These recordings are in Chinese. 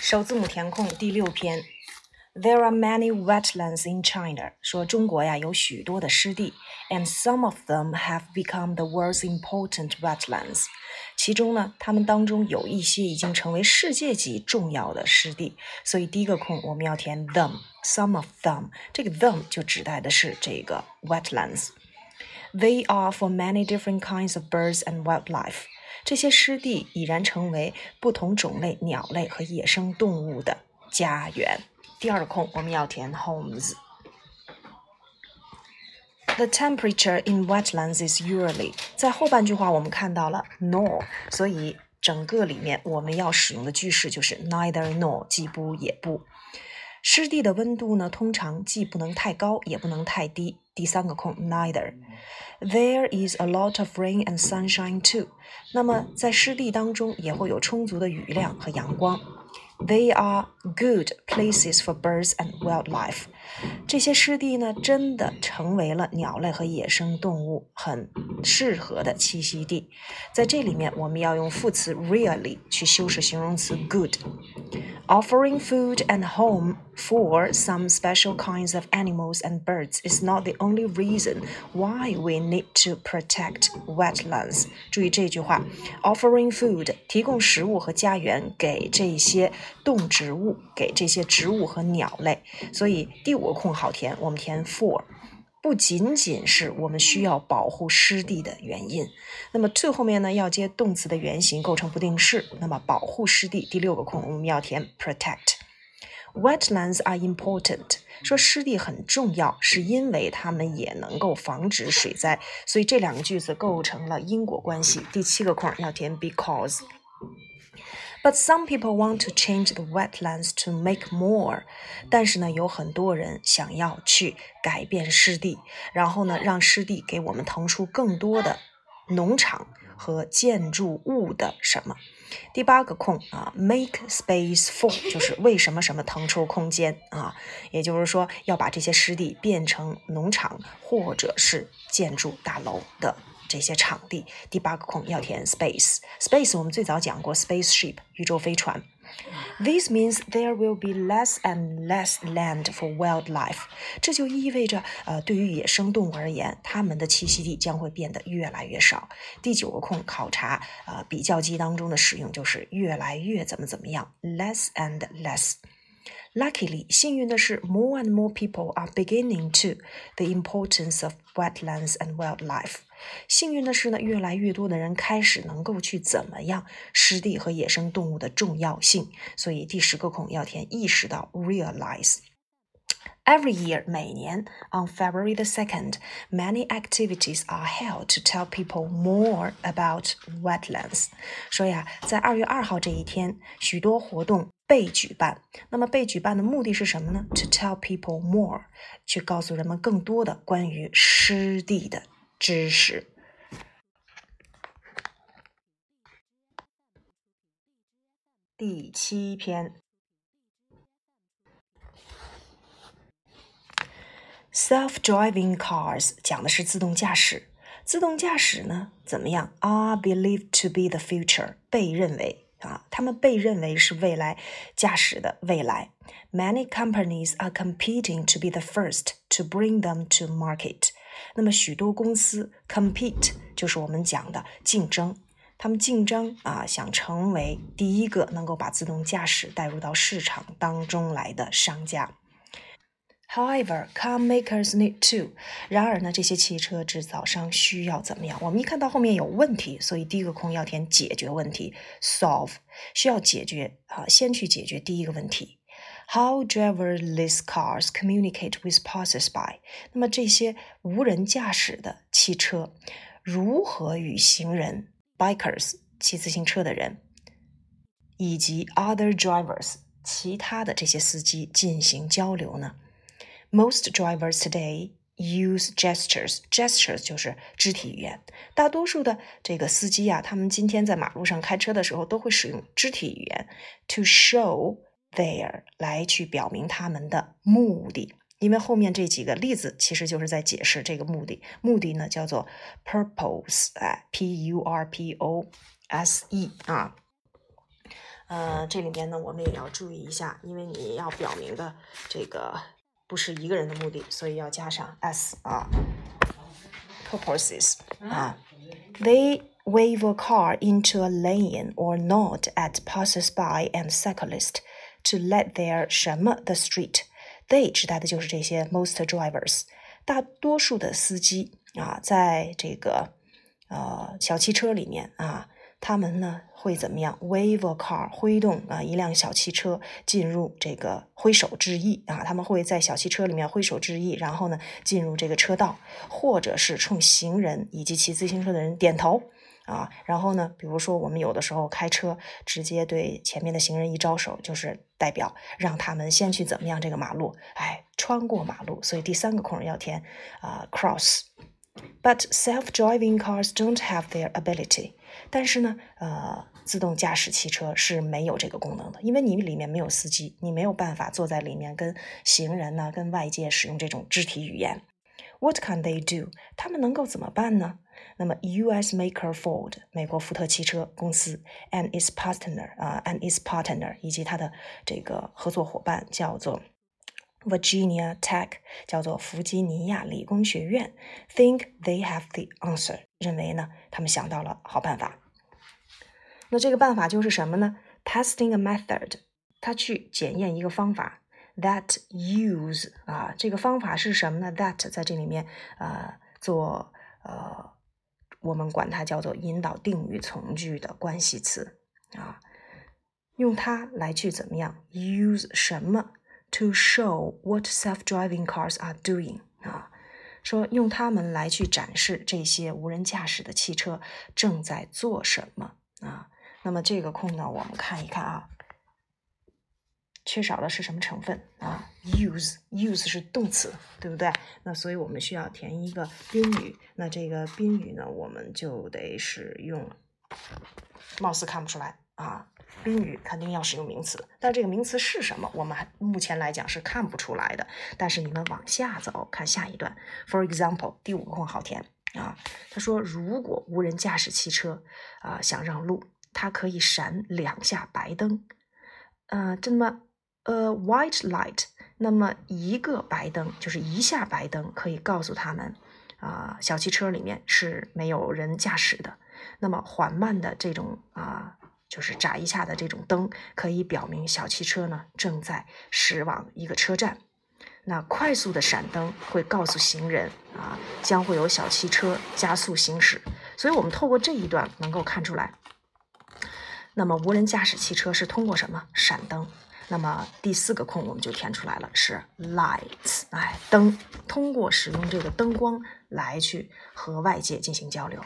首字母填空第六篇。There are many wetlands in China。说中国呀有许多的湿地，and some of them have become the world's important wetlands。其中呢，它们当中有一些已经成为世界级重要的湿地。所以第一个空我们要填 them，some of them。这个 them 就指代的是这个 wetlands。They are for many different kinds of birds and wildlife。 这些湿地已然成为不同种类鸟类和野生动物的家园。第二个空我们要填 homes。The temperature in wetlands is usually 在后半句话我们看到了 nor，所以整个里面我们要使用的句式就是 neither nor，既不也不。湿地的温度呢，通常既不能太高，也不能太低。第三个空 neither。There is a lot of rain and sunshine too。那么在湿地当中也会有充足的雨量和阳光。They are good places for birds and wildlife。 这些湿地呢，真的成为了鸟类和野生动物很适合的栖息地。在这里面，我们要用副词 really 去修饰形容词 good。Offering food and home for some special kinds of animals and birds is not the only reason why we need to protect wetlands。注意这句话，offering food 提供食物和家园给这些动植物，给这些植物和鸟类。所以第五个空好填，我们填 for。不仅仅是我们需要保护湿地的原因，那么 to 后面呢要接动词的原形，构成不定式。那么保护湿地，第六个空我们要填 protect。Wetlands are important，说湿地很重要，是因为它们也能够防止水灾，所以这两个句子构成了因果关系。第七个空要填 because。But some people want to change the wetlands to make more。但是呢，有很多人想要去改变湿地，然后呢，让湿地给我们腾出更多的农场和建筑物的什么？第八个空啊，make space for 就是为什么什么腾出空间啊？也就是说，要把这些湿地变成农场或者是建筑大楼的。这些场地，第八个空要填 space。space 我们最早讲过 spaceship 宇宙飞船。This means there will be less and less land for wildlife。这就意味着，呃，对于野生动物而言，它们的栖息地将会变得越来越少。第九个空考察，呃，比较级当中的使用就是越来越怎么怎么样，less and less。Luckily，幸运的是，more and more people are beginning to the importance of wetlands and wildlife。幸运的是呢，越来越多的人开始能够去怎么样湿地和野生动物的重要性。所以第十个空要填意识到 realize。Every year，每年 on February the second, many activities are held to tell people more about wetlands。说呀，在二月二号这一天，许多活动 被举办。那么被举办的目的是什么呢？To tell people more，去告诉人们更多的关于湿地的。知识。第七篇，self-driving cars 讲的是自动驾驶。自动驾驶呢，怎么样？Are believed to be the future，被认为啊，他们被认为是未来驾驶的未来。Many companies are competing to be the first to bring them to market。那么许多公司 compete 就是我们讲的竞争，他们竞争啊，想成为第一个能够把自动驾驶带入到市场当中来的商家。However, car makers need to。然而呢，这些汽车制造商需要怎么样？我们一看到后面有问题，所以第一个空要填解决问题，solve 需要解决啊，先去解决第一个问题。How driverless cars communicate with passers-by？那么这些无人驾驶的汽车如何与行人 （bikers，骑自行车的人）以及 other drivers 其他的这些司机进行交流呢？Most drivers today use gestures. Gestures 就是肢体语言。大多数的这个司机啊，他们今天在马路上开车的时候都会使用肢体语言 to show There 来去表明他们的目的，因为后面这几个例子其实就是在解释这个目的。目的呢叫做 purpose，哎，p u r p o s e 啊。呃，这里面呢，我们也要注意一下，因为你要表明的这个不是一个人的目的，所以要加上 s 啊，purposes 啊，they wave a car into a lane or nod at passers-by and cyclists to let their 什么 the street。They 指代的就是这些 most drivers，大多数的司机啊，在这个呃小汽车里面啊， 他们呢会怎么样？Wave a car，挥动啊一辆小汽车进入这个挥手致意啊，他们会在小汽车里面挥手致意，然后呢进入这个车道，或者是冲行人以及骑自行车的人点头。啊，然后呢？比如说，我们有的时候开车，直接对前面的行人一招手，就是代表让他们先去怎么样这个马路，哎，穿过马路。所以第三个空要填啊，cross。But self-driving cars don't have their ability。但是呢，呃，自动驾驶汽车是没有这个功能的，因为你里面没有司机，你没有办法坐在里面跟行人呢，跟外界使用这种肢体语言。What can they do？他们能够怎么办呢？那么，U.S. maker Ford 美国福特汽车公司 and its partner 啊，and its partner 以及它的这个合作伙伴叫做 Virginia Tech，叫做弗吉尼亚理工学院，think they have the answer，认为呢，他们想到了好办法。那这个办法就是什么呢？Testing a method，他去检验一个方法。That use 啊，这个方法是什么呢？That 在这里面啊做呃。我们管它叫做引导定语从句的关系词啊，用它来去怎么样？use 什么？to show what self-driving cars are doing，说用它们来去展示这些无人驾驶的汽车正在做什么啊。那么这个空呢，我们看一看啊。缺少的是什么成分啊？use use 是动词，对不对？那所以我们需要填一个宾语。那这个宾语呢，我们就得使用，貌似看不出来啊。宾语肯定要使用名词，但这个名词是什么？我们还目前来讲是看不出来的。但是你们往下走，看下一段。For example，第五个空好填啊。他说，如果无人驾驶汽车啊想让路，它可以闪两下白灯。呃，这么。A white light，那么一个白灯就是一下白灯，可以告诉他们，啊，小汽车里面是没有人驾驶的。那么缓慢的这种啊，就是眨一下的这种灯，可以表明小汽车呢正在驶往一个车站。那快速的闪灯会告诉行人啊，将会有小汽车加速行驶。所以我们透过这一段能够看出来，那么无人驾驶汽车是通过什么闪灯？那么第四个空我们就填出来了，是 lights，哎，灯，通过使用这个灯光来去和外界进行交流。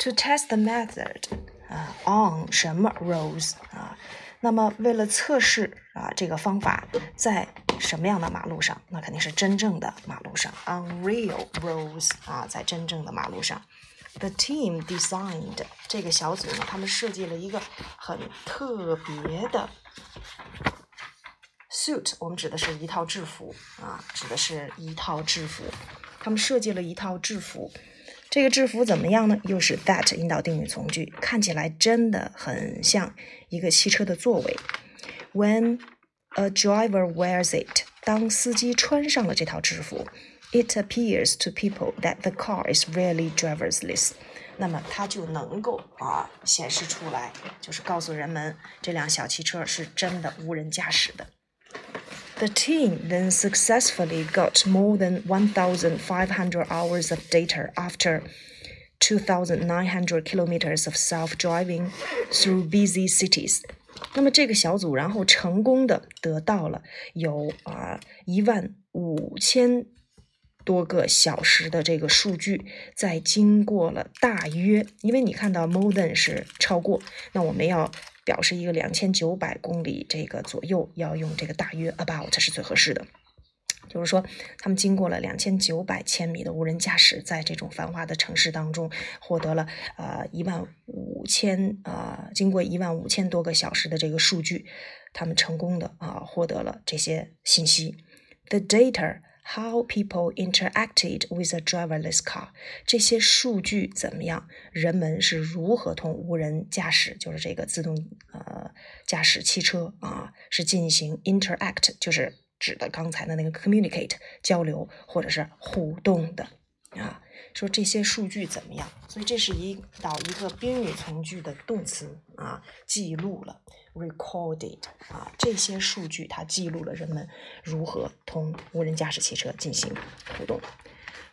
To test the method，啊，on 什么 roads 啊？那么为了测试啊这个方法在什么样的马路上？那肯定是真正的马路上，on real roads 啊，在真正的马路上。The team designed 这个小组呢，他们设计了一个很特别的。suit 我们指的是一套制服啊，指的是一套制服。他们设计了一套制服，这个制服怎么样呢？又是 that 引导定语从句，看起来真的很像一个汽车的座位。When a driver wears it，当司机穿上了这套制服，it appears to people that the car is really driverless。那么它就能够啊显示出来，就是告诉人们这辆小汽车是真的无人驾驶的。The team then successfully got more than 1,500 hours of data after 2,900 kilometers of self-driving through busy cities. 那么这个小组然后成功的得到了有啊一万五千多个小时的这个数据，在经过了大约，因为你看到 more than 是超过，那我们要 表示一个两千九百公里这个左右，要用这个大约 about 是最合适的。就是说，他们经过了两千九百千米的无人驾驶，在这种繁华的城市当中，获得了呃一万五千啊，经过一万五千多个小时的这个数据，他们成功的啊获得了这些信息。The data。How people interacted with a driverless car。这些数据怎么样？人们是如何同无人驾驶，就是这个自动呃驾驶汽车啊，是进行 interact，就是指的刚才的那个 communicate 交流或者是互动的啊。说这些数据怎么样？所以这是一导一个宾语从句的动词啊，记录了 recorded 啊，这些数据它记录了人们如何同无人驾驶汽车进行互动。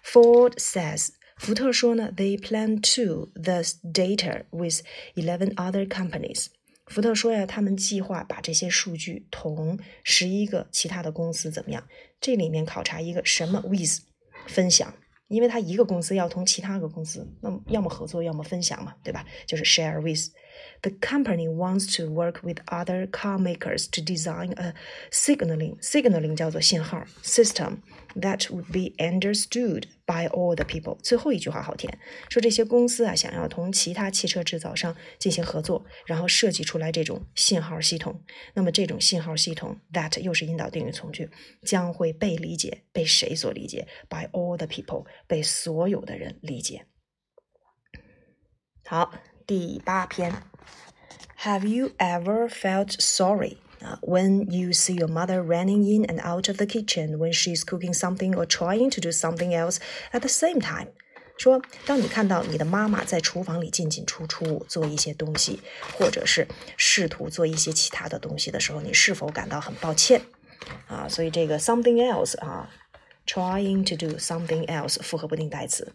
Ford says，福特说呢，they plan to the data with eleven other companies。福特说呀，他们计划把这些数据同十一个其他的公司怎么样？这里面考察一个什么 with 分享。因为他一个公司要同其他个公司，那么要么合作，要么分享嘛，对吧？就是 share with。The company wants to work with other car makers to design a signaling signaling 叫做信号 system that would be understood by all the people。最后一句话好填，说这些公司啊想要同其他汽车制造商进行合作，然后设计出来这种信号系统。那么这种信号系统 that 又是引导定语从句，将会被理解，被谁所理解？By all the people，被所有的人理解。好，第八篇。Have you ever felt sorry uh, when you see your mother running in and out of the kitchen when she's cooking something or trying to do something else at the same time? 说，当你看到你的妈妈在厨房里进进出出做一些东西，或者是试图做一些其他的东西的时候，你是否感到很抱歉？啊，所以这个 something else 啊，trying to do something else 复合不定代词。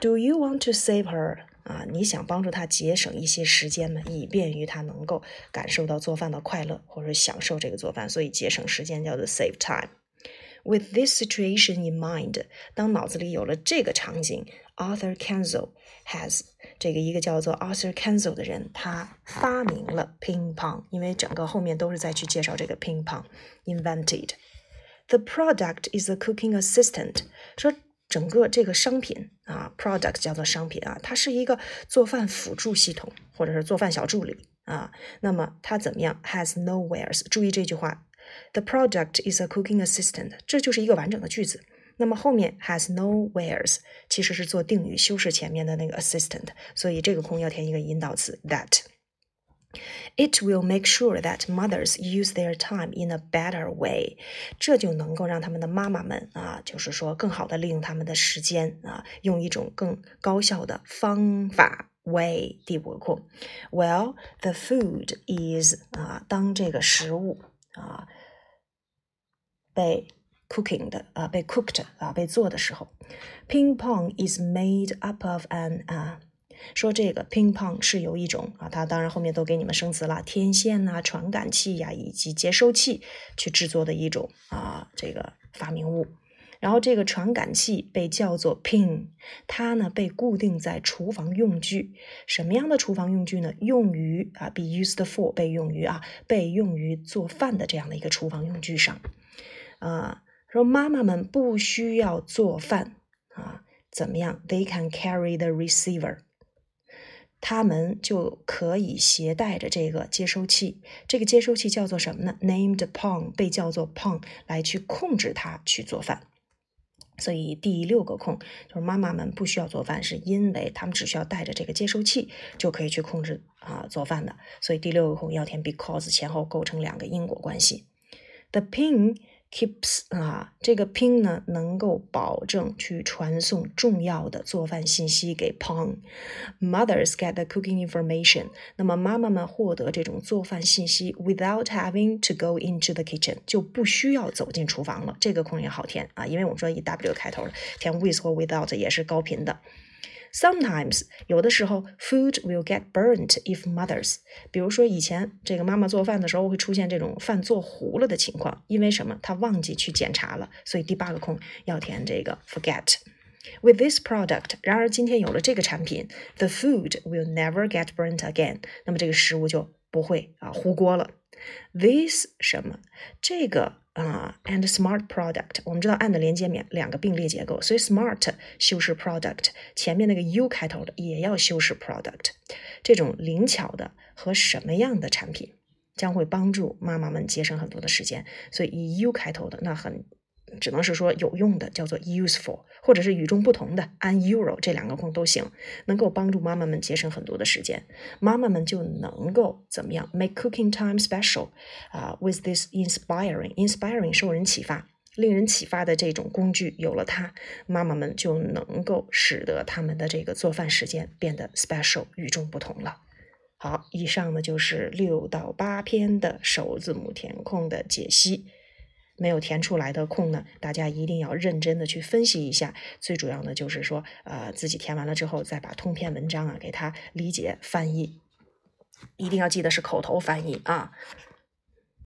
Do you want to save her 啊，你想帮助他节省一些时间嘛，以便于他能够感受到做饭的快乐，或者享受这个做饭，所以节省时间叫做 save time。With this situation in mind，当脑子里有了这个场景，Arthur Kenzel has 这个一个叫做 Arthur Kenzel 的人，他发明了 ping pong，，因为整个后面都是在去介绍这个 ping pong invented。The product is a cooking assistant，说。整个这个商品啊，product 叫做商品啊，它是一个做饭辅助系统，或者是做饭小助理啊。那么它怎么样？Has no wheres。注意这句话，The product is a cooking assistant，这就是一个完整的句子。那么后面 has no wheres 其实是做定语修饰前面的那个 assistant，所以这个空要填一个引导词 that。It will make sure that mothers use their time in a better way，这就能够让他们的妈妈们啊，就是说更好的利用他们的时间啊，用一种更高效的方法。way 第五个空，Well, the food is 啊，当这个食物啊被 cooking 的啊被 cooked 啊被做的时候，ping pong is made up of an 啊。 说这个 ping pong 是由一种啊，它当然后面都给你们生词了，天线呐、传感器呀以及接收器去制作的一种啊这个发明物。然后这个传感器被叫做 ping，它呢被固定在厨房用具。什么样的厨房用具呢？用于啊，be used for 被用于啊，被用于做饭的这样的一个厨房用具上。啊，说妈妈们不需要做饭啊，怎么样？They can carry the receiver。他们就可以携带着这个接收器，这个接收器叫做什么呢？Named Pong，被叫做 Pong，来去控制它去做饭。所以第六个空就是妈妈们不需要做饭，是因为他们只需要带着这个接收器就可以去控制啊做饭的。所以第六个空要填 because，前后构成两个因果关系。The pin。Keeps 啊，这个 Ping 呢能够保证去传送重要的做饭信息给 Pong。Mothers get the cooking information。那么妈妈们获得这种做饭信息，without having to go into the kitchen，就不需要走进厨房了。这个空也好填啊，因为我们说以 W 开头的，填 with 或 without 也是高频的。Sometimes 有的时候，food will get burnt if mothers。比如说以前这个妈妈做饭的时候会出现这种饭做糊了的情况，因为什么？她忘记去检查了，所以第八个空要填这个 forget。With this product，然而今天有了这个产品，the food will never get burnt again。那么这个食物就不会啊糊锅了。This 什么？这个。啊，and smart product，我们知道 and 连接免两个并列结构，所以 smart 修饰 product，前面那个 u 开头的也要修饰 product。这种灵巧的和什么样的产品将会帮助妈妈们节省很多的时间，所以以 u 开头的那很只能是说有用的，叫做 useful，或者是与众不同的 unusual，这两个空都行，能够帮助妈妈们节省很多的时间。妈妈们就能够怎么样 make cooking time special 啊？With this inspiring，inspiring 受人启发。令人启发的这种工具有了它，妈妈们就能够使得他们的这个做饭时间变得 special 与众不同了。好，以上呢就是六到八篇的首字母填空的解析。没有填出来的空呢，大家一定要认真的去分析一下。最主要的就是说，呃，自己填完了之后，再把通篇文章啊给它理解翻译，一定要记得是口头翻译啊。